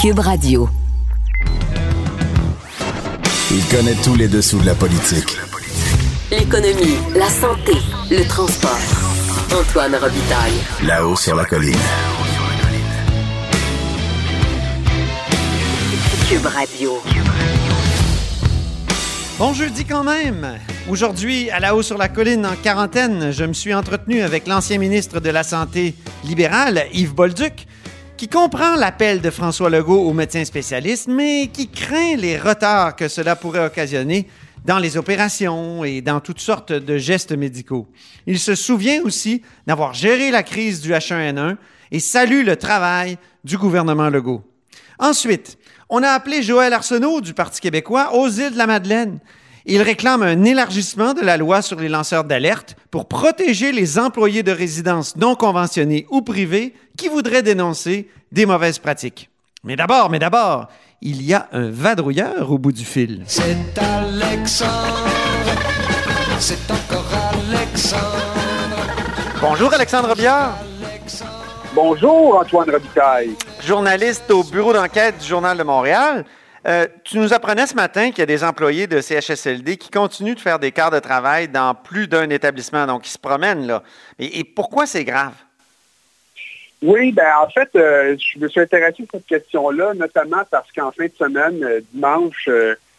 Cube Radio. Il connaît tous les dessous de la politique. L'économie, la santé, le transport. Antoine Robitaille. Là-haut sur la colline. Cube Radio. Bon jeudi quand même. Aujourd'hui, à la haut sur la colline, en quarantaine, je me suis entretenu avec l'ancien ministre de la Santé libéral, Yves Bolduc, qui comprend l'appel de François Legault aux médecins spécialistes, mais qui craint les retards que cela pourrait occasionner dans les opérations et dans toutes sortes de gestes médicaux. Il se souvient aussi d'avoir géré la crise du H1N1 et salue le travail du gouvernement Legault. Ensuite, on a appelé Joël Arsenault du Parti québécois aux îles de la Madeleine. Il réclame un élargissement de la loi sur les lanceurs d'alerte pour protéger les employés de résidence non conventionnés ou privés qui voudraient dénoncer des mauvaises pratiques. Mais d'abord, mais d'abord, il y a un vadrouilleur au bout du fil. C'est Alexandre, c'est encore Alexandre. Bonjour Alexandre Biard, Bonjour, Antoine Robitaille. journaliste au bureau d'enquête du Journal de Montréal. Euh, tu nous apprenais ce matin qu'il y a des employés de CHSLD qui continuent de faire des quarts de travail dans plus d'un établissement, donc ils se promènent là. Et, pourquoi c'est grave? Oui, ben en fait, euh, je me suis intéressé à cette question-là, notamment parce qu'en fin de semaine, euh, dimanche,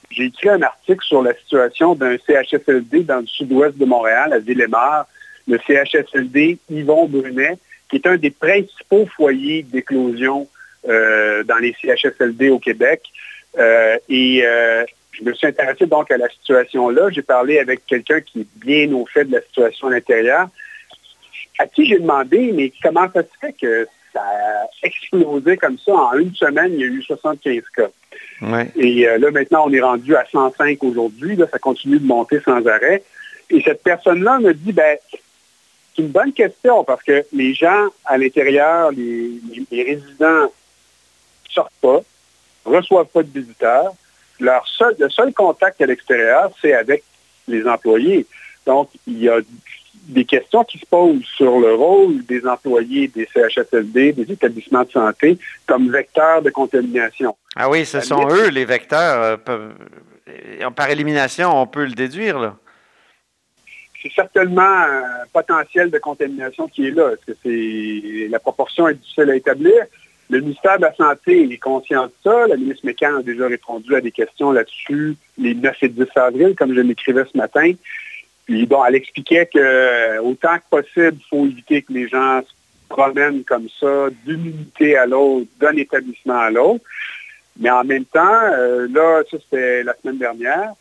j'ai écrit un article sur la situation d'un CHSLD dans le sud-ouest de Montréal, à Villemar, le CHSLD Yvon Brunet, qui est un des principaux foyers d'éclosion dans les CHSLD au Québec. Euh, et euh, je me suis intéressé donc à la situation-là. J'ai parlé avec quelqu'un qui est bien au fait de la situation à l'intérieur, à qui j'ai demandé, mais comment ça se fait que ça a explosé comme ça en une semaine, il y a eu 75 cas. Ouais. Et euh, là, maintenant, on est rendu à 105 aujourd'hui. Là, ça continue de monter sans arrêt. Et cette personne-là me dit, ben, c'est une bonne question parce que les gens à l'intérieur, les, les- les résidents sortent pas, reçoivent pas de visiteurs. Leur seul, le seul contact à l'extérieur, c'est avec les employés. Donc, il y a des questions qui se posent sur le rôle des employés des CHSLD, des établissements de santé, comme vecteurs de contamination. Ah oui, ce sont eux les vecteurs. euh, par élimination, on peut le déduire. Là. c'est certainement un potentiel de contamination qui est là. Est-ce que c'est la proportion est difficile à établir? Le ministère de la Santé est conscient de ça. La ministre Mécan a déjà répondu à des questions là-dessus les 9 et 10 avril, comme je l'écrivais ce matin. Puis bon, elle expliquait que euh, autant que possible, il faut éviter que les gens se promènent comme ça d'une unité à l'autre, d'un établissement à l'autre. Mais en même temps, euh, là, ça c'était la semaine dernière,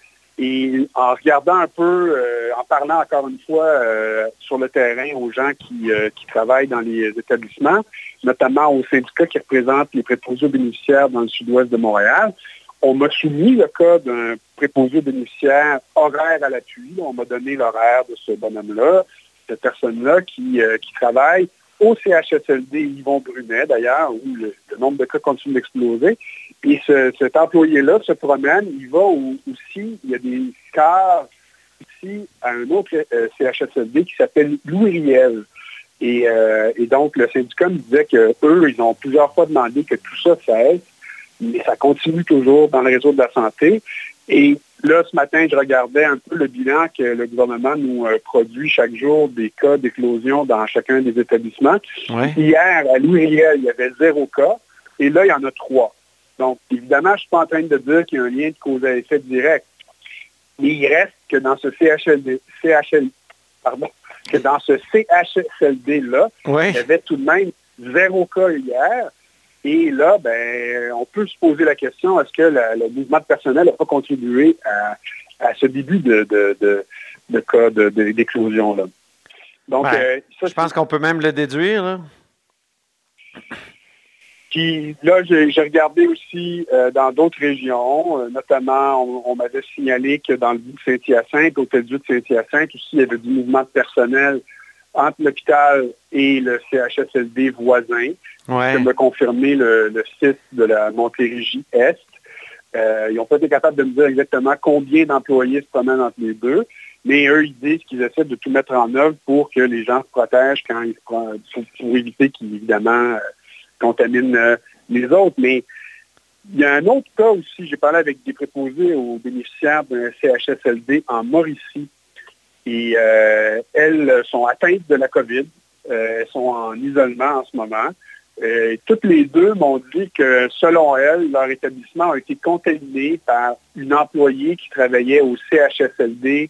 et en regardant un peu, euh, en parlant encore une fois euh, sur le terrain aux gens qui, euh, travaillent dans les établissements, notamment aux syndicats qui représentent les préposés aux bénéficiaires dans le sud-ouest de Montréal, on m'a soumis le cas d'un préposé aux bénéficiaires horaire à l'appui. On m'a donné l'horaire de ce bonhomme-là, cette personne-là qui, travaille au CHSLD Yvon Brunet, d'ailleurs, où le nombre de cas continue d'exploser. Et ce- cet employé-là se promène, il va au- aussi, il y a des cars ici à un autre euh, CHSLD qui s'appelle Louis Riel. Et, euh, et donc, le syndicat me disait qu'eux, ils ont plusieurs fois demandé que tout ça cesse, mais ça continue toujours dans le réseau de la santé. Et là, ce matin, je regardais un peu le bilan que le gouvernement nous euh, produit chaque jour des cas d'éclosion dans chacun des établissements. Ouais. Hier, à Louis Riel, il y avait zéro cas, et là, il y en a trois. Donc, évidemment, je ne suis pas en train de dire qu'il y a un lien de cause à effet direct. Mais il reste que dans ce CHLD, CHL, pardon, que dans ce CHSLD-là, il y avait tout de même zéro cas hier. Et là, ben, on peut se poser la question, est-ce que la- le mouvement de personnel n'a pas contribué à, à ce début de, de, de, de cas d'éclosion-là? Donc, Ben, euh, ça, Je pense qu'on peut même le déduire. Là. Puis là, j'ai regardé aussi euh, dans d'autres régions, euh, notamment, on, on m'avait signalé que dans le bout de Saint-Hyacinthe, Hôtel Dieu de Saint-Hyacinthe, aussi, il y avait du mouvement de personnel entre l'hôpital et le CHSLD voisin. Ouais. comme l'a confirmé le, le site de la Montérégie-Est. Euh, ils n'ont pas été capables de me dire exactement combien d'employés se promènent entre les deux, mais eux, ils disent qu'ils essaient de tout mettre en œuvre pour que les gens se protègent quand ils se pro- pour, pour éviter qu'ils, évidemment, euh, contaminent euh, les autres. Mais il y a un autre cas aussi, j'ai parlé avec des préposés aux bénéficiaires d'un CHSLD en Mauricie. Et euh, elles sont atteintes de la COVID. Euh, elles sont en isolement en ce moment. Euh, toutes les deux m'ont dit que, selon elles, leur établissement a été contaminé par une employée qui travaillait au CHSLD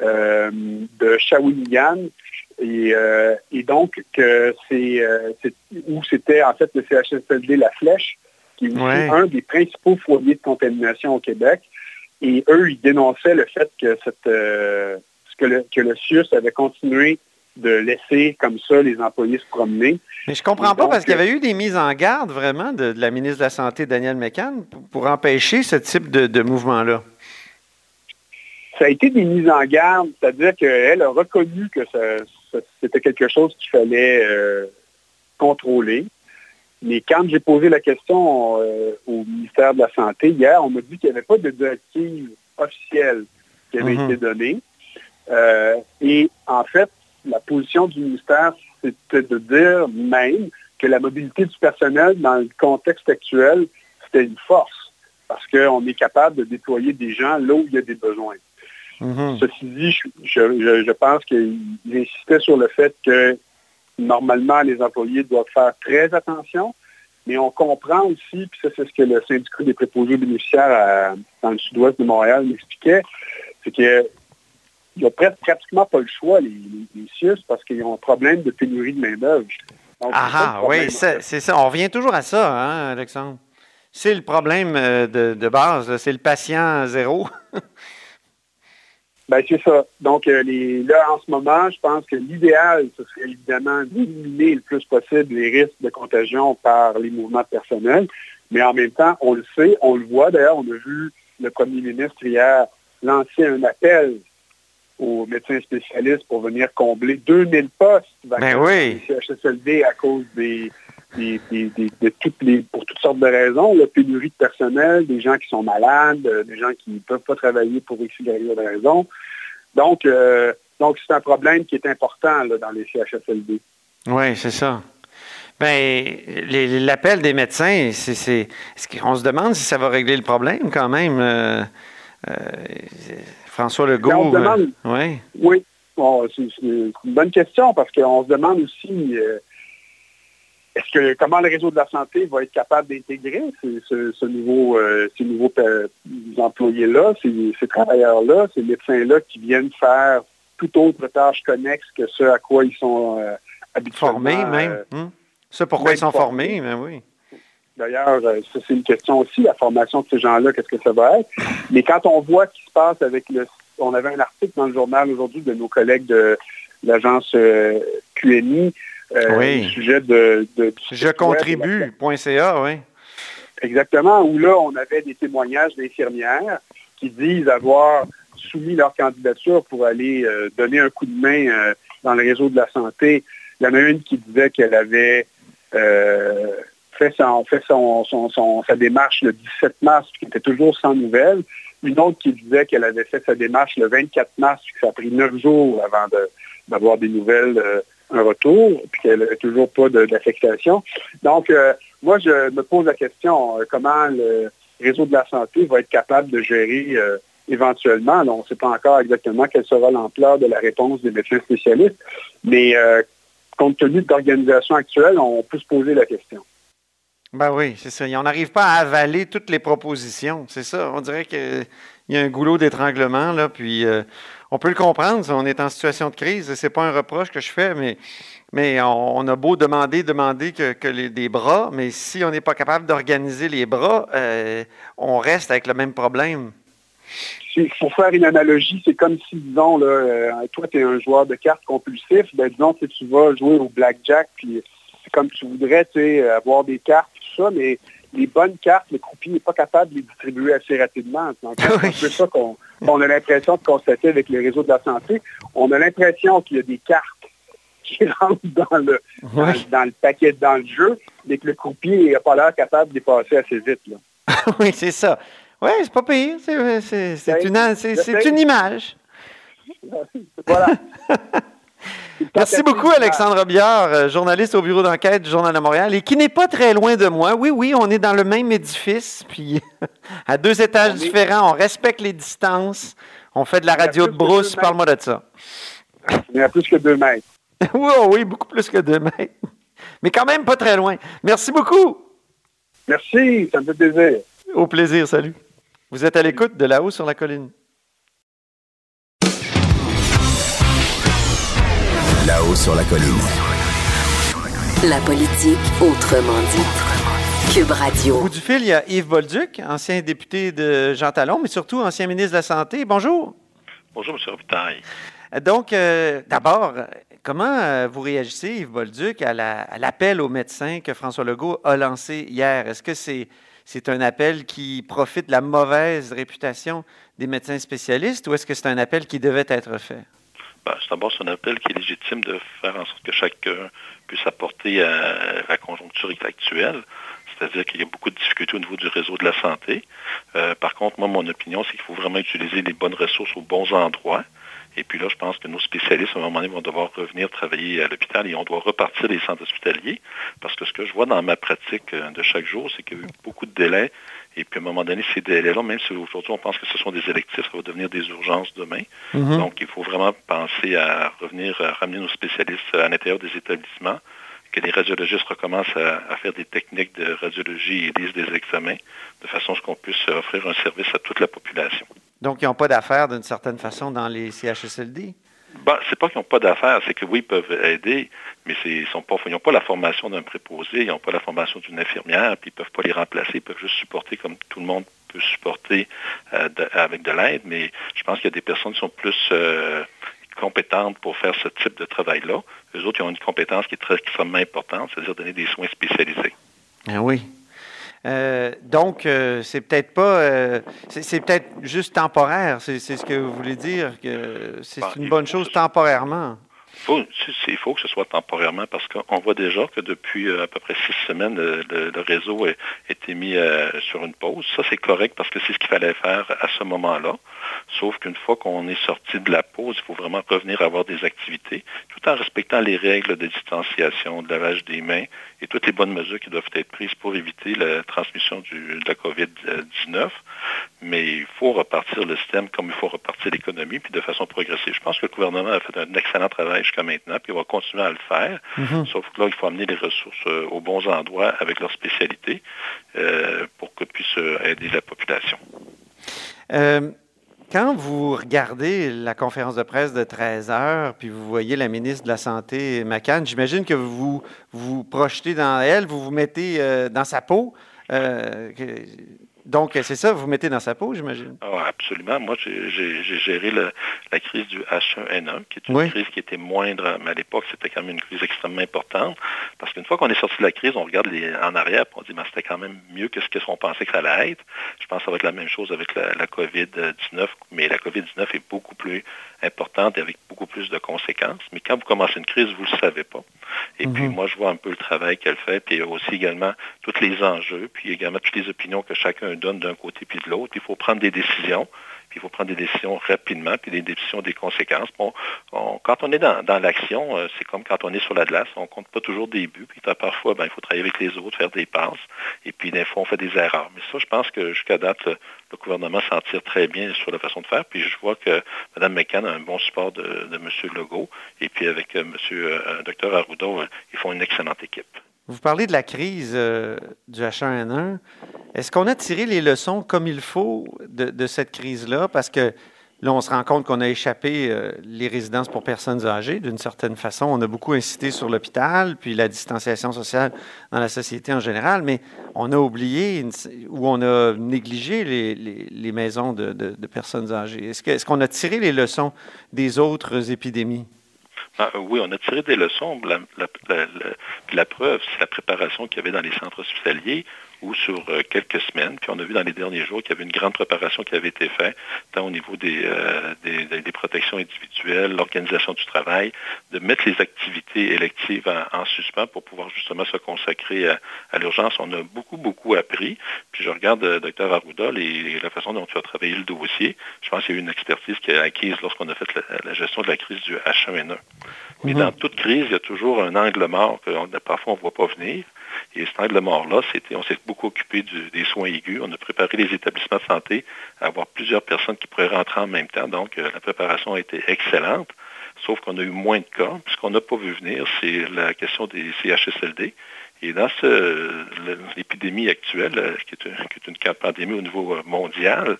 de Shawinigan. Et, et, donc, que c'est où c'était en fait le CHSLD La Flèche, qui est un des principaux foyers de contamination au Québec. Et eux, ils dénonçaient le fait que, cette, euh, que, le, que le CIUS avait continué de laisser comme ça les employés se promener. Mais je comprends pas parce qu'il y avait eu des mises en garde vraiment de, la ministre de la Santé, Danielle McCann, pour, empêcher ce type de, mouvement-là. Ça a été des mises en garde, c'est-à-dire qu'elle a reconnu que c'était quelque chose qu'il fallait euh, contrôler. Mais quand j'ai posé la question euh, au ministère de la Santé hier, on m'a dit qu'il n'y avait pas de directive officielle qui avait mhm. été donnée. Euh, et en fait, la position du ministère, c'était de dire même que la mobilité du personnel dans le contexte actuel, c'était une force parce qu'on est capable de déployer des gens là où il y a des besoins. Mhm. Ceci dit, je, je pense qu'il insistait sur le fait que normalement, les employés doivent faire très attention, mais on comprend aussi, puis ça, c'est ce que le syndicat des préposés bénéficiaires dans le sud-ouest de Montréal m'expliquait, c'est qu'il n'y a pratiquement pas le choix, les, les, parce qu'ils ont un problème de pénurie de main-d'œuvre. Ah, ah oui, c'est ça. On revient toujours à ça, hein, Alexandre? C'est le problème euh, de, de base, c'est le patient zéro. Ben, c'est ça. Donc, euh, les, là, en ce moment, je pense que l'idéal, ce serait évidemment d'éliminer le plus possible les risques de contagion par les mouvements personnels. Mais en même temps, on le sait, on le voit. D'ailleurs, on a vu le premier ministre hier lancer un appel aux médecins spécialistes pour venir combler 2000 postes ben oui. CHSLD à cause des, de toutes les, pour toutes sortes de raisons, la pénurie de personnel, des gens qui sont malades, euh, des gens qui ne peuvent pas travailler pour X de raisons. Donc, euh, donc c'est un problème qui est important dans les CHSLD. Oui, c'est ça. Ben, l'appel des médecins, c'est, on se demande si ça va régler le problème quand même. Euh, François Legault. Ben, on se demande, Oui, c'est, une bonne question parce qu'on se demande aussi est-ce que comment le réseau de la santé va être capable d'intégrer ce, nouveau, euh, ces nouveaux euh, employés-là, ces, travailleurs-là, ces médecins-là qui viennent faire toute autre tâche connexe que ce à quoi ils sont euh, habituellement formés même. Hein? Ce pourquoi ils sont formés, mais ben oui. D'ailleurs, ça c'est une question aussi, la formation de ces gens-là, qu'est-ce que ça va être? Mais quand on voit ce qui se passe avec le... On avait un article dans le journal aujourd'hui de nos collègues de l'agence QMI euh, oui. sujet de... Je contribue.ca, oui. Exactement, où là, on avait des témoignages d'infirmières qui disent avoir soumis leur candidature pour aller euh, donner un coup de main euh, dans le réseau de la santé. Il y en a une qui disait qu'elle avait fait, son, fait son, sa démarche le 17 mars, qui était toujours sans nouvelles. Une autre qui disait qu'elle avait fait sa démarche le 24 mars, que ça a pris neuf jours avant d'avoir des nouvelles un retour, puis qu'elle n'a toujours pas d'affectation. Donc, euh, moi, je me pose la question, euh, comment le réseau de la santé va être capable de gérer euh, éventuellement, on ne sait pas encore exactement quelle sera l'ampleur de la réponse des médecins spécialistes, mais compte tenu de l'organisation actuelle, on peut se poser la question. Ben oui, c'est ça. On n'arrive pas à avaler toutes les propositions. C'est ça. On dirait qu'il y a un goulot d'étranglement, là, puis on peut le comprendre, on est en situation de crise, c'est pas un reproche que je fais, mais, on, a beau demander, demander que, des bras, mais si on n'est pas capable d'organiser les bras, euh, on reste avec le même problème. Pour faire une analogie, c'est comme si, disons, là, euh, toi, tu es un joueur de cartes compulsif, ben, disons, si tu vas jouer au blackjack, puis c'est comme tu voudrais, avoir des cartes, tout ça, mais les bonnes cartes, le croupier n'est pas capable de les distribuer assez rapidement. c'est un peu ça qu'on a l'impression de constater avec les réseaux de la santé. On a l'impression qu'il y a des cartes qui rentrent dans le, dans, le paquet, dans le jeu, mais que le croupier n'a pas l'air capable de les passer assez vite. oui, c'est ça. Oui, c'est pas pire. C'est ben, une, une image. voilà. Merci beaucoup, Alexandre Biard, euh, journaliste au bureau d'enquête du Journal de Montréal et qui n'est pas très loin de moi. Oui, oui, on est dans le même édifice, puis à deux étages différents, on respecte les distances, on fait de la radio de brousse. Parle-moi de ça. Il y a plus que deux mètres. oui, oui, beaucoup plus que deux mètres. Mais quand même pas très loin. Merci beaucoup. Merci, ça me fait plaisir. Au plaisir, salut. Vous êtes à l'écoute de là-haut sur la colline. Là-haut sur la colline. La politique autrement dit. Cube Radio. Au bout du fil, il y a Yves Bolduc, ancien député de Jean Talon, mais surtout ancien ministre de la Santé. Bonjour. Bonjour, M. Robitaille. Donc, euh, d'abord, comment euh, vous réagissez, Yves Bolduc, à l'appel aux médecins que François Legault a lancé hier? Est-ce que c'est c'est un appel qui profite de la mauvaise réputation des médecins spécialistes ou est-ce que c'est un appel qui devait être fait? D'abord, c'est un appel qui est légitime de faire en sorte que chacun puisse apporter à la conjoncture actuelle. C'est-à-dire qu'il y a beaucoup de difficultés au niveau du réseau de la santé. Euh, par contre, moi, mon opinion, c'est qu'il faut vraiment utiliser les bonnes ressources aux bons endroits. Et puis là, je pense que nos spécialistes, à un moment donné, vont devoir revenir travailler à l'hôpital et on doit repartir des centres hospitaliers. Parce que ce que je vois dans ma pratique euh, de chaque jour, c'est qu'il y a eu beaucoup de délais. Et puis à un moment donné, ces délais-là, même si aujourd'hui on pense que ce sont des électifs, ça va devenir des urgences demain. Mhm. Donc il faut vraiment penser à revenir, à ramener nos spécialistes à l'intérieur des établissements que les radiologistes recommencent à, faire des techniques de radiologie et lisent des examens, de façon à ce qu'on puisse offrir un service à toute la population. Donc, ils n'ont pas d'affaires d'une certaine façon dans les CHSLD? Ben, c'est pas qu'ils n'ont pas d'affaires, c'est que oui, ils peuvent aider, mais ils n'ont pas la formation d'un préposé, ils n'ont pas la formation d'une infirmière, puis ils ne peuvent pas les remplacer, ils peuvent juste supporter comme tout le monde peut supporter euh, avec de l'aide, mais je pense qu'il y a des personnes qui sont plus euh, compétentes pour faire ce type de travail-là. Les autres, ils ont une compétence qui est très extrêmement importante, c'est-à-dire donner des soins spécialisés. Ah oui. Euh, donc, euh, c'est peut-être pas, euh, c'est peut-être juste temporaire. C'est ce que vous voulez dire que c'est Ben, une bonne chose temporairement. il faut que ce soit temporairement parce qu'on voit déjà que depuis à peu près six semaines, le, le- le réseau a été mis sur une pause. Ça, c'est correct parce que c'est ce qu'il fallait faire à ce moment-là. Sauf qu'une fois qu'on est sorti de la pause, il faut vraiment revenir à avoir des activités, tout en respectant les règles de distanciation, de lavage des mains et toutes les bonnes mesures qui doivent être prises pour éviter la transmission du- de la COVID-19. Mais il faut repartir le système comme il faut repartir l'économie, puis de façon progressive. Je pense que le gouvernement a fait un excellent travail jusqu'à maintenant, puis il va continuer à le faire. Sauf que là, il faut amener les ressources euh, aux bons endroits avec leur spécialité euh, pour que puisse euh, aider la population. Euh, quand vous regardez la conférence de presse de 13 heures, puis vous voyez la ministre de la Santé, McCann, j'imagine que vous vous projetez dans elle, vous vous mettez euh, dans sa peau. Euh, donc, c'est ça, vous mettez dans sa peau, j'imagine. Ah, absolument. Moi, j'ai géré le- la crise du H1N1, qui est une Oui. crise qui était moindre, mais à l'époque, c'était quand même une crise extrêmement importante. Parce qu'une fois qu'on est sorti de la crise, on regarde les- en arrière, on dit, mais c'était quand même mieux que ce qu'on pensait que ça allait être. Je pense que ça va être la même chose avec la, la COVID-19, mais la COVID-19 est beaucoup plus importante et avec beaucoup plus de conséquences. Mais quand vous commencez une crise, vous ne le savez pas. Et puis, moi, je vois un peu le travail qu'elle fait, puis aussi également tous les enjeux, puis également toutes les opinions que chacun donne d'un côté puis de l'autre. Il faut prendre des décisions, puis il faut prendre des décisions rapidement, puis des décisions des conséquences. Bon, on- quand on est dans, l'action, euh, c'est comme quand on est sur la glace, on compte pas toujours des buts, puis parfois, ben, il faut travailler avec les autres, faire des passes, et puis des fois, on fait des erreurs. Mais ça, je pense que jusqu'à date, le, le gouvernement s'en tire très bien sur la façon de faire, puis je vois que Mme McCann a un bon support de, M. Legault, et puis avec euh, M. euh, Dr. Arruda, euh, ils font une excellente équipe. Vous parlez de la crise euh, du H1N1. Est-ce qu'on a tiré les leçons comme il faut de, cette crise-là? Parce que là, on se rend compte qu'on a échappé euh, les résidences pour personnes âgées d'une certaine façon. On a beaucoup incité sur l'hôpital, puis la distanciation sociale dans la société en général, mais on a oublié ou on a négligé les, maisons de, personnes âgées. Est-ce qu'on a tiré les leçons des autres épidémies? Ah, euh, oui, on a tiré des leçons. La, la- preuve, c'est la préparation qu'il y avait dans les centres hospitaliers ou sur euh, quelques semaines. Puis on a vu dans les derniers jours qu'il y avait une grande préparation qui avait été faite, tant au niveau des, euh, des, des- protections individuelles, l'organisation du travail, de mettre les activités électives en, en suspens pour pouvoir justement se consacrer à, à l'urgence. On a beaucoup, beaucoup appris. Puis je regarde, euh, Dr. Arruda, les- la façon dont tu as travaillé le dossier. Je pense qu'il y a eu une expertise qui a acquise lorsqu'on a fait la, la gestion de la crise du H1N1. Mais Mhm. dans toute crise, il y a toujours un angle mort que on- parfois on ne voit pas venir. Et cet angle mort-là, c'était, on s'est beaucoup occupé des soins aigus. On a préparé les établissements de santé à avoir plusieurs personnes qui pourraient rentrer en même temps. Donc, euh, la préparation a été excellente. Sauf qu'on a eu moins de cas. Ce qu'on n'a pas vu venir, c'est la question des CHSLD. Et dans l'épidémie actuelle, euh, qui est, une- pandémie au niveau euh, mondial,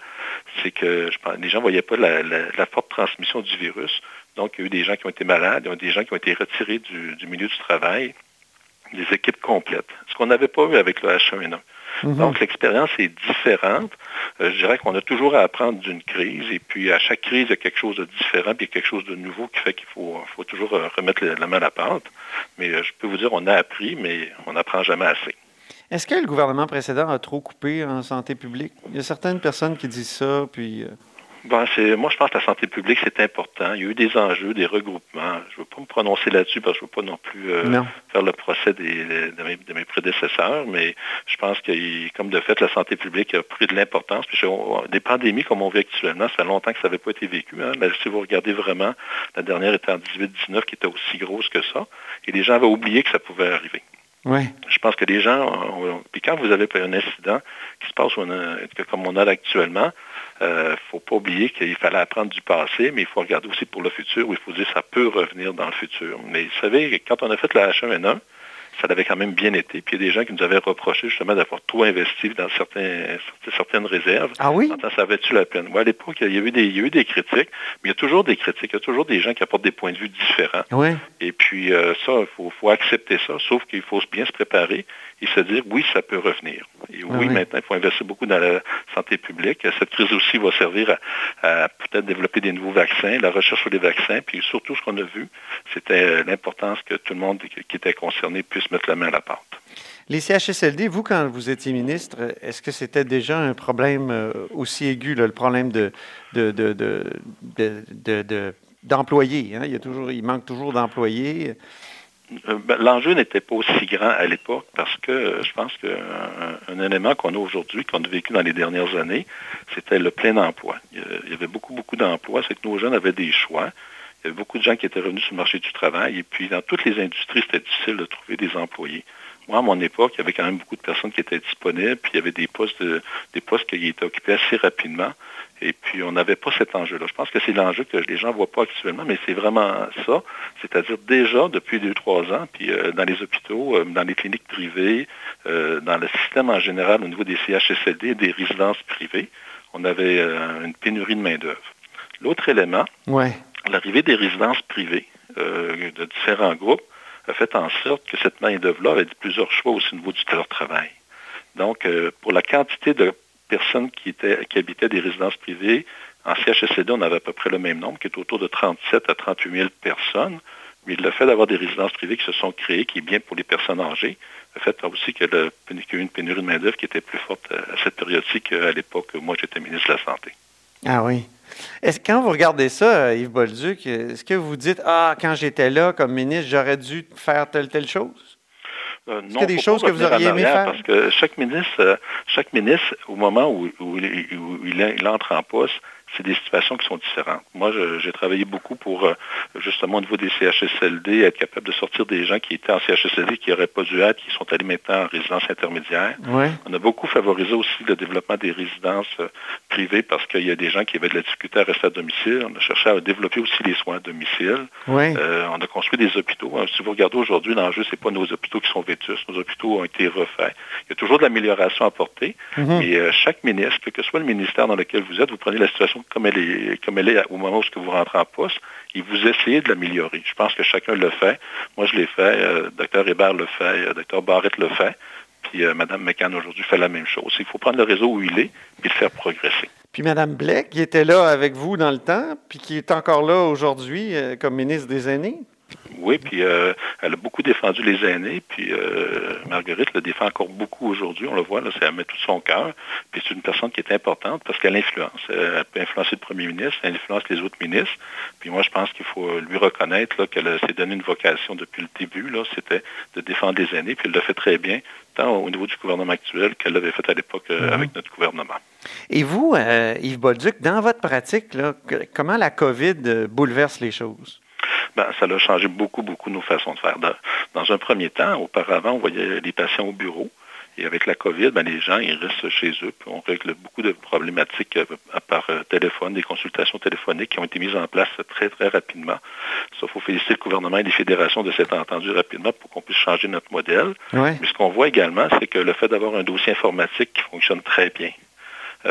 c'est que les gens ne voyaient pas la, forte transmission du virus. Donc, il y a eu des gens qui ont été malades, il y a eu des gens qui ont été retirés du milieu du travail, des équipes complètes. Ce qu'on n'avait pas eu avec le H1N1. Mhm. Donc, l'expérience est différente. Euh, je dirais qu'on a toujours à apprendre d'une crise. Et puis, à chaque crise, il y a quelque chose de différent, puis il y a quelque chose de nouveau qui fait qu'il faut, faut toujours euh, remettre la, main à la pâte. Mais euh, je peux vous dire, on a appris, mais on n'apprend jamais assez. Est-ce que le gouvernement précédent a trop coupé en santé publique? Il y a certaines personnes qui disent ça, puis... euh, C'est, moi, je pense que la santé publique, c'est important. Il y a eu des enjeux, des regroupements. Je ne veux pas me prononcer là-dessus parce que je ne veux pas non plus euh, Non. faire le procès des- de, mes, de mes prédécesseurs, mais je pense que, comme de fait, la santé publique a pris de l'importance. Puis, des pandémies comme on vit actuellement, ça fait longtemps que ça n'avait pas été vécu. hein. Là, si vous regardez vraiment, la dernière était en 18-19, qui était aussi grosse que ça, et les gens avaient oublié que ça pouvait arriver. Ouais. Je pense que les gens, ont- ont- puis quand vous avez un incident qui se passe comme on a actuellement, il ne faut pas oublier qu'il fallait apprendre du passé, mais il faut regarder aussi pour le futur, où il faut dire que ça peut revenir dans le futur. Mais vous savez, quand on a fait la H1N1, ça avait quand même bien été. Puis il y a des gens qui nous avaient reproché justement d'avoir trop investi dans certains, certaines réserves. Ah oui? Attends, ça avait-tu la peine? Ouais, à l'époque, il y, a eu des, il y a eu des critiques, mais il y a toujours des critiques, il y a toujours des gens qui apportent des points de vue différents. Oui. Et puis euh, ça, il faut, faut accepter ça, sauf qu'il faut bien se préparer et se dire oui, ça peut revenir. Et oui, Ah oui. maintenant, il faut investir beaucoup dans la santé publique. Cette crise aussi va servir à, à peut-être développer des nouveaux vaccins, la recherche sur les vaccins, puis surtout ce qu'on a vu, c'était euh, l'importance que tout le monde qui était concerné puisse mettre la main à la pâte. Les CHSLD, vous, quand vous étiez ministre, est-ce que c'était déjà un problème euh, aussi aigu, là, le problème de, de, de, de, de- de- de- d'employés? hein? Il, y a toujours, il manque toujours d'employés. Euh, ben, L'enjeu n'était pas aussi grand à l'époque parce que euh, je pense qu'un un élément qu'on a aujourd'hui, qu'on a vécu dans les dernières années, c'était le plein emploi. Il y avait beaucoup, beaucoup d'emplois. C'est que nos jeunes avaient des choix. Beaucoup de gens qui étaient revenus sur le marché du travail. Et puis, dans toutes les industries, c'était difficile de trouver des employés. Moi, à mon époque, il y avait quand même beaucoup de personnes qui étaient disponibles, puis il y avait des postes, de- des postes qui étaient occupés assez rapidement. Et puis, on n'avait pas cet enjeu-là. Je pense que c'est l'enjeu que les gens ne voient pas actuellement, mais c'est vraiment ça. C'est-à-dire déjà depuis deux, trois ans, puis euh, dans les hôpitaux, euh, dans les cliniques privées, euh, dans le système en général au niveau des CHSLD et des résidences privées, on avait une pénurie de main-d'œuvre. L'autre élément, Oui. L'arrivée des résidences privées euh, de différents groupes a fait en sorte que cette main-d'œuvre-là avait plusieurs choix au niveau du travail. Donc, euh, pour la quantité de personnes qui, étaient, qui habitaient des résidences privées, en CHSLD, on avait à peu près le même nombre, qui est autour de 37 à 38 000 personnes. Mais le fait d'avoir des résidences privées qui se sont créées, qui est bien pour les personnes âgées, a fait aussi le- qu'il y a eu une pénurie de main-d'œuvre qui était plus forte à cette période-ci qu'à l'époque où moi j'étais ministre de la Santé. Ah oui. Est-ce quand vous regardez ça, euh, Yves Bolduc, est-ce que vous dites Ah, quand j'étais là comme ministre, j'aurais dû faire telle, telle chose? Euh, qu'il y a des choses que vous auriez aimé faire? Parce que chaque ministre, euh, chaque ministre, au moment où, où il, où il- il entre en poste, c'est des situations qui sont différentes. Moi, j'ai travaillé beaucoup pour, euh, justement, au niveau des CHSLD, être capable de sortir des gens qui étaient en CHSLD, qui n'auraient pas dû être, qui sont allés maintenant en résidence intermédiaire. On a beaucoup favorisé aussi le développement des résidences euh, privées parce qu'il y a des gens qui avaient de la difficulté à rester à domicile. On a cherché à développer aussi les soins à domicile. Euh, on a construit des hôpitaux. Si vous regardez aujourd'hui, l'enjeu, c'est pas nos hôpitaux qui sont vétustes. Nos hôpitaux ont été refaits. Il y a toujours de l'amélioration à. Mais euh, chaque ministre, quel que soit le ministère dans lequel vous êtes, vous prenez la situation comme elle est, comme elle est au moment où vous rentrez en poste et vous essayez de l'améliorer. Je pense que chacun le fait. Moi, je l'ai fait. Euh, Dr Hébert le fait. Euh, Dr Barrett le fait. Puis euh, Mme McCann aujourd'hui fait la même chose. Il faut prendre le réseau où il est et le faire progresser. Puis Mme Blais, qui était là avec vous dans le temps, puis qui est encore là aujourd'hui comme ministre des Aînés? Oui, puis euh, elle a beaucoup défendu les aînés, puis euh, Marguerite le défend encore beaucoup aujourd'hui, on le voit, là, elle met tout son cœur, puis c'est une personne qui est importante parce qu'elle influence. Euh, Elle peut influencer le premier ministre, elle influence les autres ministres, puis moi je pense qu'il faut lui reconnaître qu'elle s'est donné une vocation depuis le début, c'était de défendre les aînés, puis elle le fait très bien, tant au niveau du gouvernement actuel qu'elle l'avait fait à l'époque euh, Mhm. avec notre gouvernement. Et vous, Yves Bolduc, dans votre pratique, là, comment la COVID bouleverse les choses? Ben, ça a changé beaucoup, beaucoup nos façons de faire. Dans un premier temps, auparavant, on voyait les patients au bureau. Et avec la COVID, ben, les gens, ils restent chez eux. Puis on règle beaucoup de problématiques par téléphone, des consultations téléphoniques qui ont été mises en place très, très rapidement. Ça, il faut féliciter le gouvernement et les fédérations de s'être entendus rapidement pour qu'on puisse changer notre modèle. Mais ce qu'on voit également, c'est que le fait d'avoir un dossier informatique qui fonctionne très bien, euh,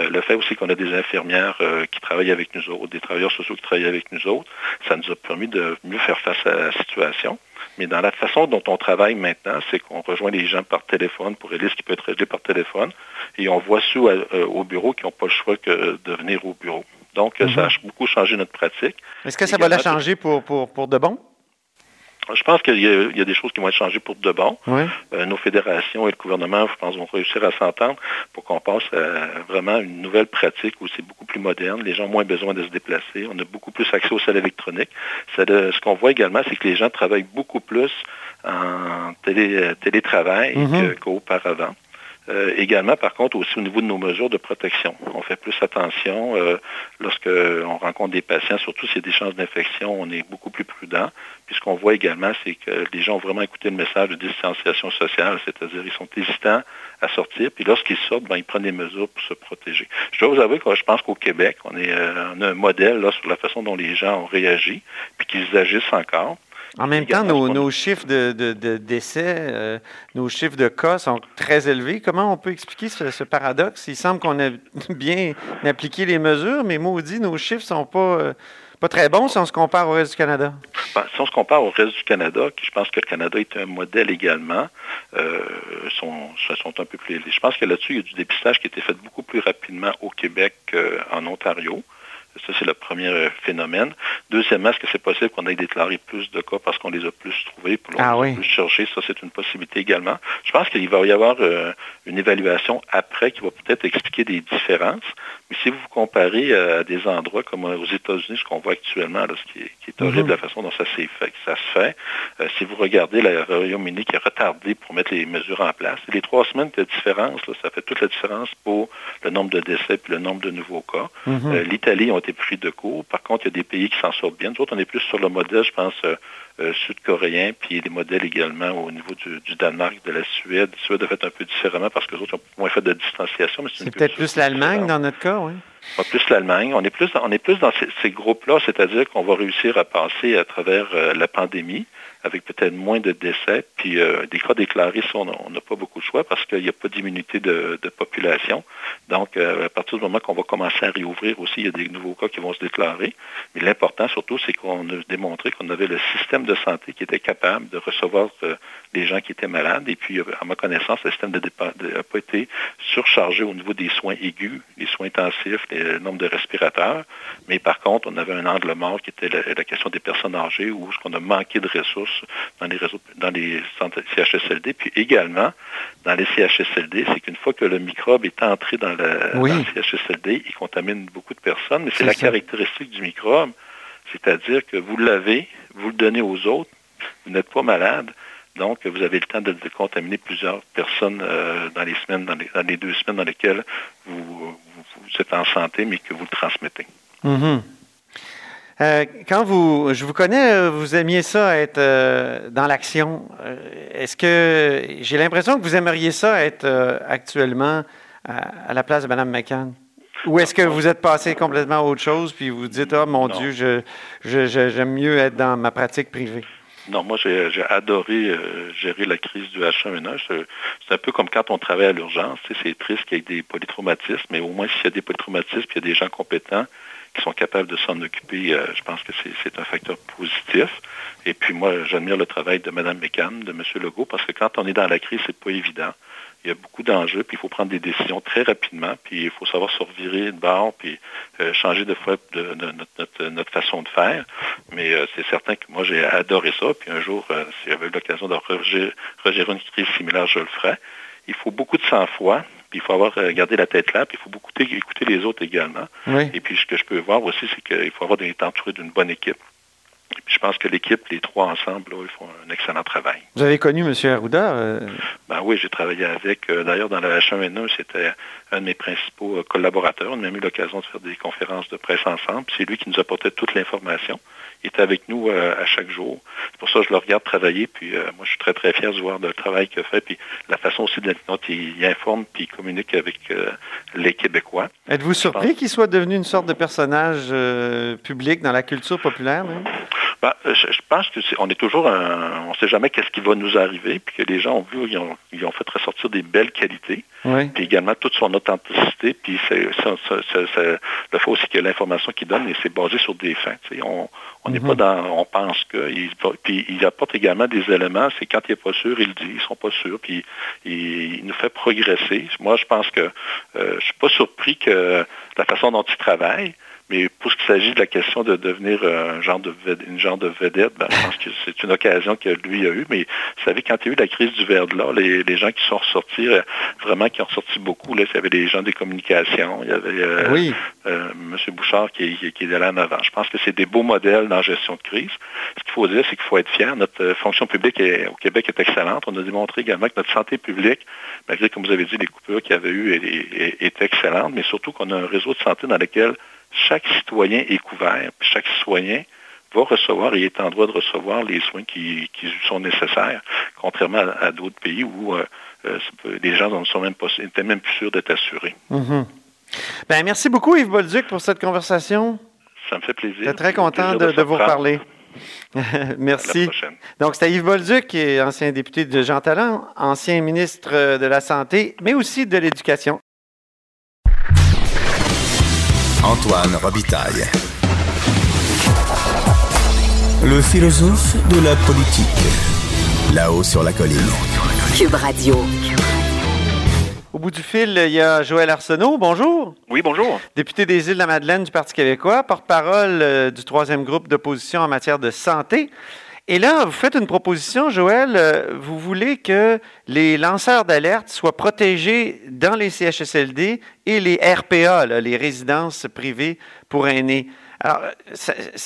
le fait aussi qu'on a des infirmières euh, qui travaillent avec nous autres, des travailleurs sociaux qui travaillent avec nous autres, ça nous a permis de mieux faire face à la situation. Mais dans la façon dont on travaille maintenant, c'est qu'on rejoint les gens par téléphone pour aider ce qui peut être réglé par téléphone. Et on voit ceux euh, au bureau qui n'ont pas le choix que de venir au bureau. Donc, ça a beaucoup changé notre pratique. Est-ce que ça va la changer pour, pour, pour de bon? Je pense qu'il y, a des choses qui vont être changées pour de bon. Euh, nos fédérations et le gouvernement, je pense, vont réussir à s'entendre pour qu'on passe à vraiment une nouvelle pratique où c'est beaucoup plus moderne. Les gens ont moins besoin de se déplacer. On a beaucoup plus accès aux salles électroniques. ce qu'on voit également, c'est que les gens travaillent beaucoup plus en télétravail mm-hmm. qu'auparavant. Euh, également, par contre, aussi au niveau de nos mesures de protection. On fait plus attention euh, lorsqu'on rencontre des patients, surtout s'il y a des chances d'infection, on est beaucoup plus prudent. Puis ce qu'on voit également, c'est que les gens ont vraiment écouté le message de distanciation sociale, c'est-à-dire ils sont hésitants à sortir, puis lorsqu'ils sortent, ben, ils prennent des mesures pour se protéger. Je dois vous avouer que je pense qu'au Québec, on, est, euh, on a un modèle là, sur la façon dont les gens ont réagi, puis qu'ils agissent encore. En même temps, nos, chiffres de, décès, euh, nos chiffres de cas sont très élevés. Comment on peut expliquer ce, paradoxe? Il semble qu'on a bien appliqué les mesures, mais maudit, nos chiffres ne sont pas, euh, pas très bons si on se compare au reste du Canada. Ben, si on se compare au reste du Canada, je pense que le Canada est un modèle également, euh, sont, sont un peu plus élevés. Je pense que là-dessus, il y a du dépistage qui a été fait beaucoup plus rapidement au Québec qu'en Ontario. Ça, c'est le premier phénomène. Deuxièmement, est-ce que c'est possible qu'on ait déclaré plus de cas parce qu'on les a plus trouvés, pour ah, plus cherchés? Ça, c'est une possibilité également. Je pense qu'il va y avoir euh, une évaluation après qui va peut-être expliquer des différences. Mais si vous comparez euh, à des endroits comme aux États-Unis, ce qu'on voit actuellement, ce qui est, horrible, mhm. la façon dont ça, fait, ça se fait, euh, si vous regardez le Royaume-Uni qui a retardé pour mettre les mesures en place, les trois semaines de différence, ça fait toute la différence pour le nombre de décès et le nombre de nouveaux cas. Mhm. Euh, L'Italie ont été pris de court. Par contre, il y a des pays qui s'en sortent bien. Nous autres, on est plus sur le modèle, je pense, euh, sud-coréens, puis des modèles également au niveau du, Danemark, de la Suède. La Suède a fait un peu différemment parce que les autres ont moins fait de distanciation. c'est peut-être plus l'Allemagne dans notre cas, plus l'Allemagne. On est plus, on est plus dans ces, groupes-là, c'est-à-dire qu'on va réussir à passer à travers euh, la pandémie avec peut-être moins de décès. Puis euh, des cas déclarés, on n'a pas beaucoup de choix parce qu'il n'y a pas d'immunité de, population. Donc, euh, à partir du moment qu'on va commencer à réouvrir aussi, il y a des nouveaux cas qui vont se déclarer. Mais l'important surtout, c'est qu'on a démontré qu'on avait le système de santé qui était capable de recevoir euh, les gens qui étaient malades. Et puis, à ma connaissance, le système n'a pas été surchargé au niveau des soins aigus, les soins intensifs, le nombre de respirateurs. Mais par contre, on avait un angle mort qui était la, question des personnes âgées où ce qu'on a manqué de ressources dans les réseaux, dans les centres CHSLD, puis également dans les CHSLD, c'est qu'une fois que le microbe est entré dans, le CHSLD, il contamine beaucoup de personnes, mais c'est la caractéristique du microbe, c'est-à-dire que vous l'avez, vous le donnez aux autres, vous n'êtes pas malade, donc vous avez le temps de, contaminer plusieurs personnes euh, dans les semaines, dans les, deux semaines dans lesquelles vous, êtes en santé, mais que vous le transmettez. Mm-hmm. Euh, quand vous, je vous connais, euh, vous aimiez ça être euh, dans l'action. Est-ce que j'ai l'impression que vous aimeriez ça être actuellement à, la place de Mme McCann? Ou est-ce que vous êtes passé complètement à autre chose puis vous dites, oh mon Dieu, je, j'aime mieux être dans ma pratique privée? Non, moi, j'ai, adoré gérer la crise du H1N1. C'est, un peu comme quand on travaille à l'urgence. c'est triste qu'il y ait des polytraumatismes, mais au moins, s'il y a des polytraumatismes, puis il y a des gens compétents qui sont capables de s'en occuper, euh, je pense que c'est un facteur positif. Et puis moi, j'admire le travail de Mme McCann, de M. Legault, parce que quand on est dans la crise, c'est pas évident. Il y a beaucoup d'enjeux, puis il faut prendre des décisions très rapidement, puis il faut savoir se revirer de bord, puis euh, changer de fois de, notre, façon de faire. Mais euh, c'est certain que moi, j'ai adoré ça, puis un jour, si j'avais eu l'occasion de regérer une crise similaire, je le ferais. Il faut beaucoup de sang-froid, il faut avoir euh, gardé la tête là, puis il faut beaucoup écouter les autres également. Et puis ce que je peux voir aussi, c'est qu'il faut avoir d'être entouré d'une bonne équipe. je pense que l'équipe, les trois ensemble, ils font un excellent travail. Vous avez connu M. Arruda? Euh? Ben oui, j'ai travaillé avec. Euh, d'ailleurs, dans la H1N1, c'était un de mes principaux collaborateurs. On a eu l'occasion de faire des conférences de presse ensemble. C'est lui qui nous apportait toute l'information. Il est avec nous à chaque jour. C'est pour ça que je le regarde travailler, puis moi, je suis très, très fier de voir le travail qu'il fait, puis la façon aussi dont il, il informe, puis il communique avec les Québécois. Êtes-vous surpris qu'il soit devenu une sorte de personnage public dans la culture populaire, même? Ben, je, pense qu'on est toujours, on ne sait jamais qu'est-ce qui va nous arriver, puis que les gens ont vu, ils ont, ils ont fait ressortir des belles qualités, puis également toute son authenticité, puis c'est, le fait aussi que l'information qu'il donne, c'est basé sur des faits. On n'est pas mhm. dans, on pense que, il, puis il apporte également des éléments, c'est quand il n'est pas sûr, il dit, ils sont pas sûrs, puis il, nous fait progresser. Moi, je pense que je euh, je suis pas surpris que la façon dont il travaille, mais pour ce qui s'agit de la question de devenir un genre de une genre de vedette, ben, je pense que c'est une occasion que lui a eue. Mais vous savez, quand il y a eu la crise du verre de l'or, les, gens qui sont ressortis, euh, vraiment qui ont ressorti beaucoup, là, il y avait des gens des communications, il y avait euh, euh, M. Bouchard qui, qui, est allé en avant. Je pense que c'est des beaux modèles dans la gestion de crise. Ce qu'il faut dire, c'est qu'il faut être fier. Notre fonction publique au Québec est excellente. On a démontré également que notre santé publique, malgré, comme vous avez dit, les coupures qu'il y avait eues, est, est excellente, mais surtout qu'on a un réseau de santé dans lequel chaque citoyen est couvert, puis chaque citoyen va recevoir et est en droit de recevoir les soins qui, sont nécessaires, contrairement à, d'autres pays où euh, euh, les gens ne sont même pas, même plus sûrs d'être assurés. Mm-hmm. ben, merci beaucoup, Yves Bolduc, pour cette conversation. Ça me fait plaisir. Je suis très content de, vous reparler. Merci. Donc, c'était Yves Bolduc, qui est ancien député de Jean Talent, ancien ministre de la Santé, mais aussi de l'Éducation. Antoine Robitaille. Le philosophe de la politique. Là-haut sur la colline. Cube Radio. Au bout du fil, il y a Joël Arsenault. Bonjour. Oui, bonjour. Député des Îles de la Madeleine du Parti québécois, porte-parole euh, du troisième groupe d'opposition en matière de santé. Et là, vous faites une proposition, Joël. Euh, vous voulez que les lanceurs d'alerte soient protégés dans les CHSLD et les RPA, les résidences privées pour aînés. Alors,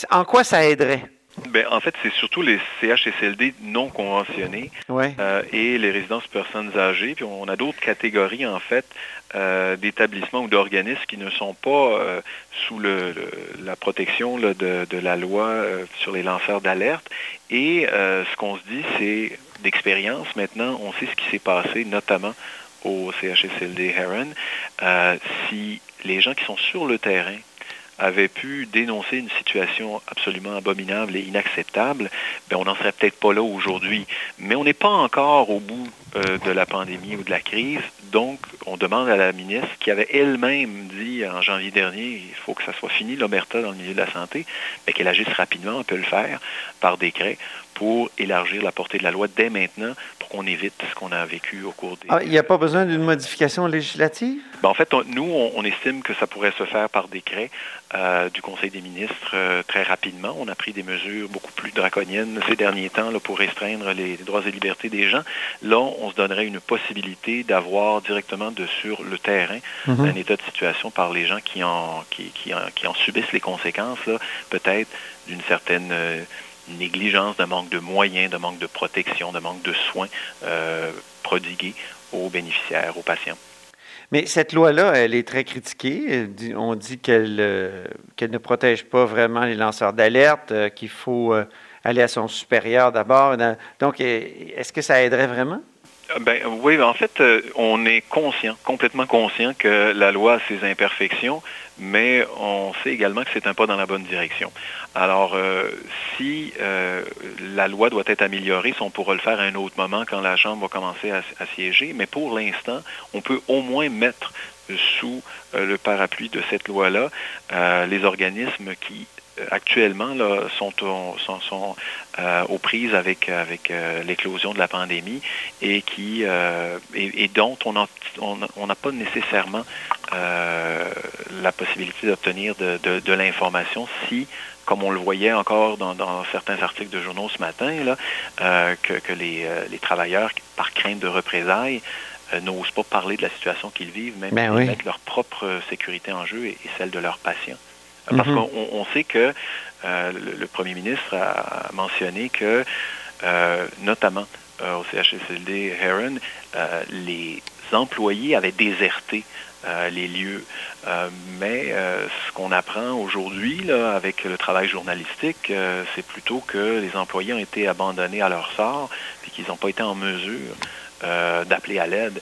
en quoi ça aiderait? Ben, en fait, c'est surtout les CHSLD non conventionnés euh, et les résidences personnes âgées. Puis on a d'autres catégories, en fait, euh, d'établissements ou d'organismes qui ne sont pas euh, sous la protection de, la loi sur les lanceurs d'alerte. Et ce qu'on se dit, c'est d'expérience maintenant, on sait ce qui s'est passé, notamment au CHSLD Heron. si les gens qui sont sur le terrain avait pu dénoncer une situation absolument abominable et inacceptable, ben on n'en serait peut-être pas là aujourd'hui. Mais on n'est pas encore au bout euh, de la pandémie ou de la crise. Donc, on demande à la ministre, qui avait elle-même dit en janvier dernier, il faut que ça soit fini, l'omerta dans le milieu de la santé, ben, qu'elle agisse rapidement, on peut le faire par décret pour élargir la portée de la loi dès maintenant pour qu'on évite ce qu'on a vécu au cours des... Ah, il n'y a pas besoin d'une modification législative? Ben, en fait, nous, on, estime que ça pourrait se faire par décret euh, du Conseil des ministres euh, très rapidement. On a pris des mesures beaucoup plus draconiennes ces derniers temps là, pour restreindre les, droits et libertés des gens. Là, on se donnerait une possibilité d'avoir directement de sur le terrain mhm. un état de situation par les gens qui en, qui, qui en, subissent les conséquences, peut-être d'une certaine... Euh, négligence, de manque de moyens, de manque de protection, de manque de soins euh, prodigués aux bénéficiaires, aux patients. Mais cette loi-là, elle est très critiquée. On dit qu'elle euh, qu'elle ne protège pas vraiment les lanceurs d'alerte, euh, qu'il faut aller à son supérieur d'abord. Donc, est-ce que ça aiderait vraiment? Ben, oui, en fait, on est conscient, complètement conscient que la loi a ses imperfections, mais on sait également que c'est un pas dans la bonne direction. Alors, euh, si euh, la loi doit être améliorée, on pourra le faire à un autre moment quand la Chambre va commencer à, siéger, mais pour l'instant, on peut au moins mettre sous euh, le parapluie de cette loi-là les organismes qui actuellement là, sont, sont, aux prises avec, avec l'éclosion de la pandémie et, qui, et, dont on n'a on, pas nécessairement la possibilité d'obtenir de, de l'information si comme on le voyait encore dans, certains articles de journaux ce matin, là, euh, que, euh, les, travailleurs, par crainte de représailles, euh, n'osent pas parler de la situation qu'ils vivent, même ben mettre leur propre sécurité en jeu et, celle de leurs patients. Parce mhm. qu'on sait que le, premier ministre a mentionné que, notamment au CHSLD Heron, les employés avaient déserté les lieux. mais ce qu'on apprend aujourd'hui avec le travail journalistique, c'est plutôt que les employés ont été abandonnés à leur sort et qu'ils n'ont pas été en mesure d'appeler à l'aide.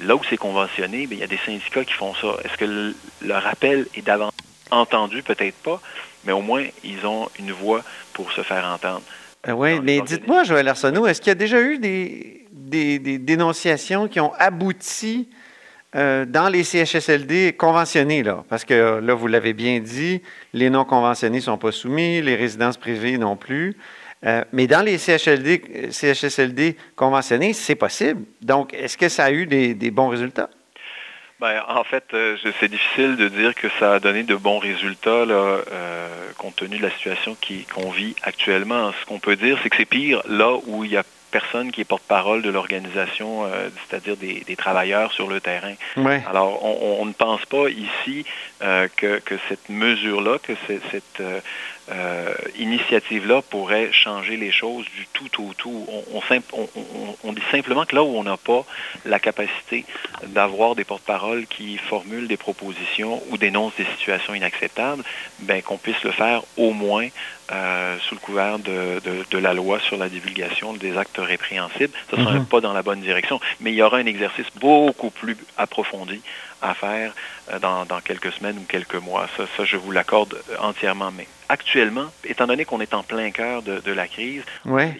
Là où c'est conventionné, ben, il y a des syndicats qui font ça. Est-ce que le, leur appel est davantage entendu? Peut-être pas, mais au moins, ils ont une voix pour se faire entendre. Euh, oui, mais dites-moi, Joël Arsenault, est-ce qu'il y a déjà eu des, des, dénonciations qui ont abouti euh, dans les CHSLD conventionnés? Là? Parce que là, vous l'avez bien dit, les non conventionnés ne sont pas soumis, les résidences privées non plus. Euh, mais dans les CHLD, CHSLD conventionnés, c'est possible. Donc, est-ce que ça a eu des, bons résultats? Bien, en fait, euh, c'est difficile de dire que ça a donné de bons résultats là, euh, compte tenu de la situation qu'on vit actuellement. Ce qu'on peut dire, c'est que c'est pire là où il y a personne qui est porte-parole de l'organisation, c'est-à-dire des, travailleurs sur le terrain. Alors, on, ne pense pas ici que, cette mesure-là, que cette euh, initiative-là pourrait changer les choses du tout au tout. On, dit simplement que là où on n'a pas la capacité d'avoir des porte-paroles qui formulent des propositions ou dénoncent des situations inacceptables, ben, qu'on puisse le faire au moins euh, sous le couvert de, la loi sur la divulgation des actes répréhensibles. Ce sera un mhm. pas dans la bonne direction, mais il y aura un exercice beaucoup plus approfondi à faire euh, dans, quelques semaines ou quelques mois. Ça, ça je vous l'accorde entièrement. Mais actuellement, étant donné qu'on est en plein cœur de, la crise,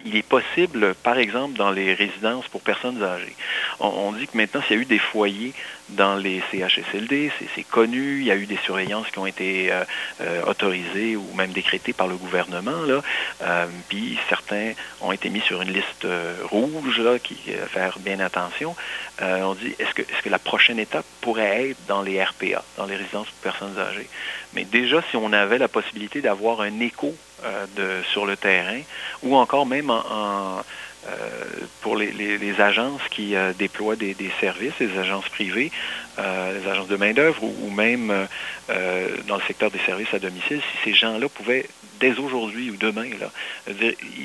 il est possible, par exemple, dans les résidences pour personnes âgées, on, dit que maintenant, s'il y a eu des foyers dans les CHSLD, c'est connu, il y a eu des surveillances qui ont été euh, euh, autorisées ou même décrétées par le gouvernement, là, euh, puis certains ont été mis sur une liste rouge, là, qui faire bien attention. on dit, est-ce que, est -ce que la prochaine étape pourrait être dans les Dans les résidences pour personnes âgées? Mais déjà, si on avait la possibilité d'avoir un écho euh, de, sur le terrain, ou encore même en, euh, pour les, agences qui euh, déploient des, services, les agences privées, les agences de main-d'œuvre, ou, même dans le secteur des services à domicile, si ces gens-là pouvaient, dès aujourd'hui ou demain,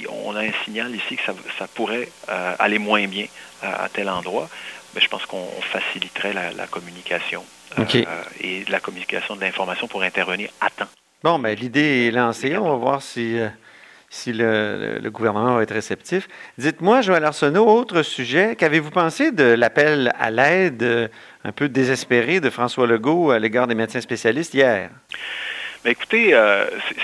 on a un signal ici que ça, pourrait aller moins bien à, tel endroit, mais ben, je pense qu'on faciliterait la communication. Euh, et de la communication de l'information pour intervenir à temps. Bon, ben, l'idée est lancée. On va voir si, euh, si le, gouvernement va être réceptif. Dites-moi, Joël Arsenault, autre sujet. Qu'avez-vous pensé de l'appel à l'aide euh, un peu désespéré de François Legault à l'égard des médecins spécialistes hier? Écoutez,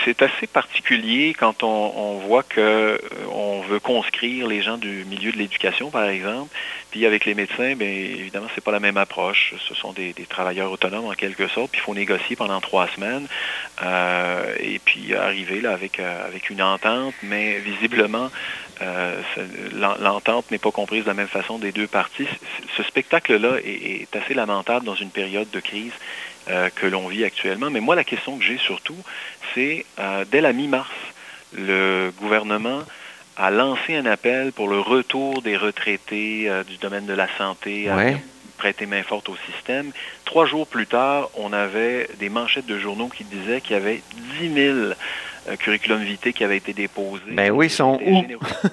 c'est assez particulier quand on, voit qu'on on veut conscrire les gens du milieu de l'éducation, par exemple, puis avec les médecins, bien évidemment, c'est pas la même approche. Ce sont des, travailleurs autonomes en quelque sorte. Puis il faut négocier pendant trois semaines euh, et puis arriver là avec euh, avec une entente, mais visiblement euh, l'entente n'est pas comprise de la même façon des deux parties. Ce spectacle-là est, assez lamentable dans une période de crise que l'on vit actuellement. Mais moi, la question que j'ai surtout, c'est dès la mi-mars, le gouvernement a lancé un appel pour le retour des retraités euh, du domaine de la santé à prêter main forte au système. Trois jours plus tard, on avait des manchettes de journaux qui disaient qu'il y avait 10 000 euh, curriculum vitae qui avait été déposé. Ben oui, ils sont où?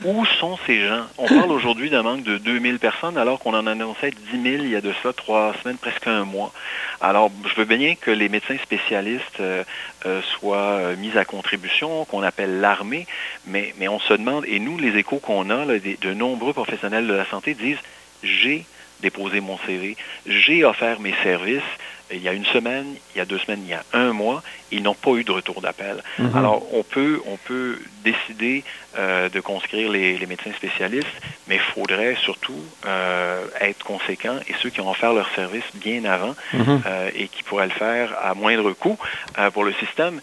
où sont ces gens? On parle aujourd'hui d'un manque de 2000 personnes alors qu'on en annonçait 10 000 il y a de ça trois semaines, presque un mois. Alors, je veux bien que les médecins spécialistes euh, euh, soient mis à contribution, qu'on appelle l'armée, mais, mais on se demande, et nous, les échos qu'on a, de nombreux professionnels de la santé disent, j'ai déposé mon CV, j'ai offert mes services, il y a une semaine, il y a deux semaines, il y a un mois, ils n'ont pas eu de retour d'appel. Mhm. Alors, on peut, on peut décider euh, de conscrire les, médecins spécialistes, mais il faudrait surtout euh, être conséquent et ceux qui ont offert leur service bien avant mhm. euh, et qui pourraient le faire à moindre coût pour le système,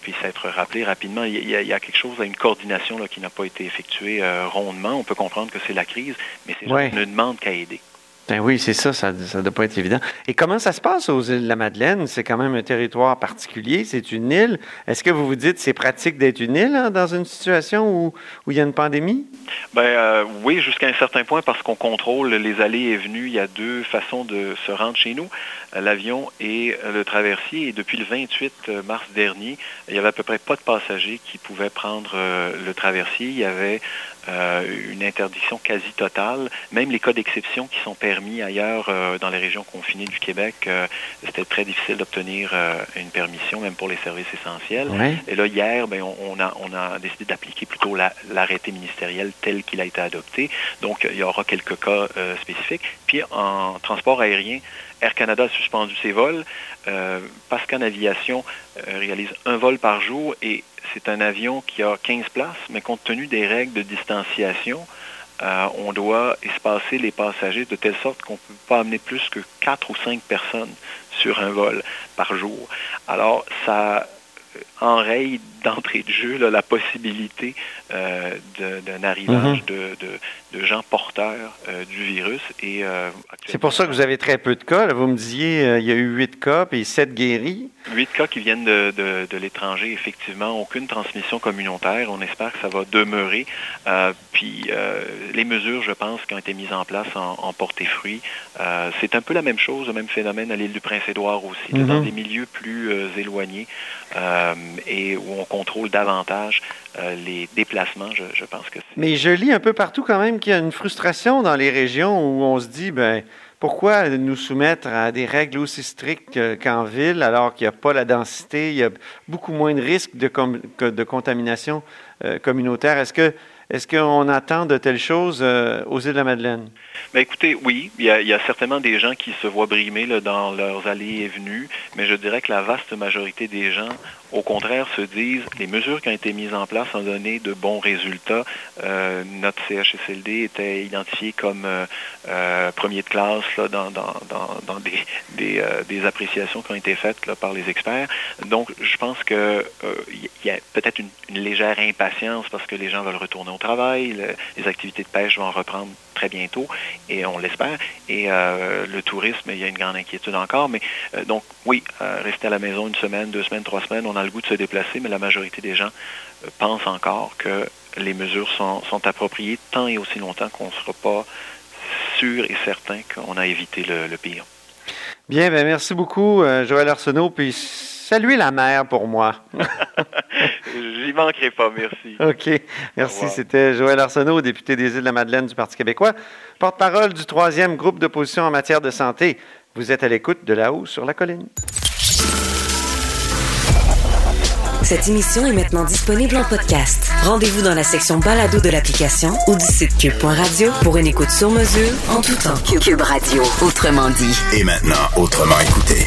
puissent être rappelés rapidement. Il y, a, quelque chose, une coordination là, qui n'a pas été effectuée rondement. On peut comprendre que c'est la crise, mais c'est ouais. ne demande qu'à aider. Ben oui, c'est ça, ça ne doit pas être évident. Et comment ça se passe aux îles de la Madeleine? C'est quand même un territoire particulier, c'est une île. Est-ce que vous vous dites c'est pratique d'être une île hein, dans une situation où, où, il y a une pandémie? Ben euh, oui, jusqu'à un certain point parce qu'on contrôle les allées et venues. Il y a deux façons de se rendre chez nous, l'avion et le traversier. Et depuis le 28 mars dernier, il y avait à peu près pas de passagers qui pouvaient prendre euh, le traversier. Il y avait une interdiction quasi totale. Même les cas d'exception qui sont permis ailleurs dans les régions confinées du Québec, c'était très difficile d'obtenir une permission, même pour les services essentiels. Et là, hier, ben, on, a, on a décidé d'appliquer plutôt l'arrêté ministériel tel qu'il a été adopté. Donc, il y aura quelques cas spécifiques. Puis, en transport aérien, Air Canada a suspendu ses vols. Euh, Pascan Aviation euh, réalise un vol par jour et c'est un avion qui a 15 places, mais compte tenu des règles de distanciation, euh, on doit espacer les passagers de telle sorte qu'on ne peut pas amener plus que 4 ou 5 personnes sur un vol par jour. Alors, ça enraye d'entrée de jeu la possibilité euh, d'un arrivage mhm. de, gens porteurs euh, du virus. Et euh, C'est pour ça que vous avez très peu de cas. Vous me disiez il y a eu huit cas et sept guéris. Huit cas qui viennent de, l'étranger, effectivement. Aucune transmission communautaire. On espère que ça va demeurer. puis les mesures, je pense, qui ont été mises en place en, porté fruit. C'est un peu la même chose, le même phénomène à l'île du Prince-Édouard aussi, dans mhm. des milieux plus éloignés et où on contrôle davantage euh, les déplacements, je, pense que Mais je lis un peu partout quand même qu'il y a une frustration dans les régions où on se dit, ben pourquoi nous soumettre à des règles aussi strictes qu'en ville alors qu'il n'y a pas la densité, il y a beaucoup moins de risques de, de contamination euh, communautaire? Est-ce que est-ce qu'on attend de telles choses euh, aux îles de la Madeleine? Bien, écoutez, oui, il y, a, certainement des gens qui se voient brimer dans leurs allées et venues, mais je dirais que la vaste majorité des gens, au contraire, se disent les mesures qui ont été mises en place ont donné de bons résultats. Euh, notre CHSLD était identifié comme euh, premier de classe dans, des, appréciations qui ont été faites par les experts. Donc, je pense qu'il y a peut-être une légère impatience parce que les gens veulent retourner au travail, les activités de pêche vont reprendre très bientôt, et on l'espère. Et euh, le tourisme, il y a une grande inquiétude encore. Mais euh, donc, oui, euh, rester à la maison une semaine, deux semaines, trois semaines, on a le goût de se déplacer, mais la majorité des gens pensent encore que les mesures sont, appropriées tant et aussi longtemps qu'on ne sera pas sûr et certain qu'on a évité le, pire. Bien, ben merci beaucoup, Joël Arsenault. Puis saluez la mer pour moi. J'y manquerai pas, merci. OK. Merci. C'était Joël Arsenault, député des Îles-de-la-Madeleine du Parti québécois, porte-parole du troisième groupe d'opposition en matière de santé. Vous êtes à l'écoute de là-haut sur la colline. Cette émission est maintenant disponible en podcast. Rendez-vous dans la section balado de l'application ou du site cube.radio pour une écoute sur mesure en tout temps. Cube Radio, autrement dit. Et maintenant, autrement écouté.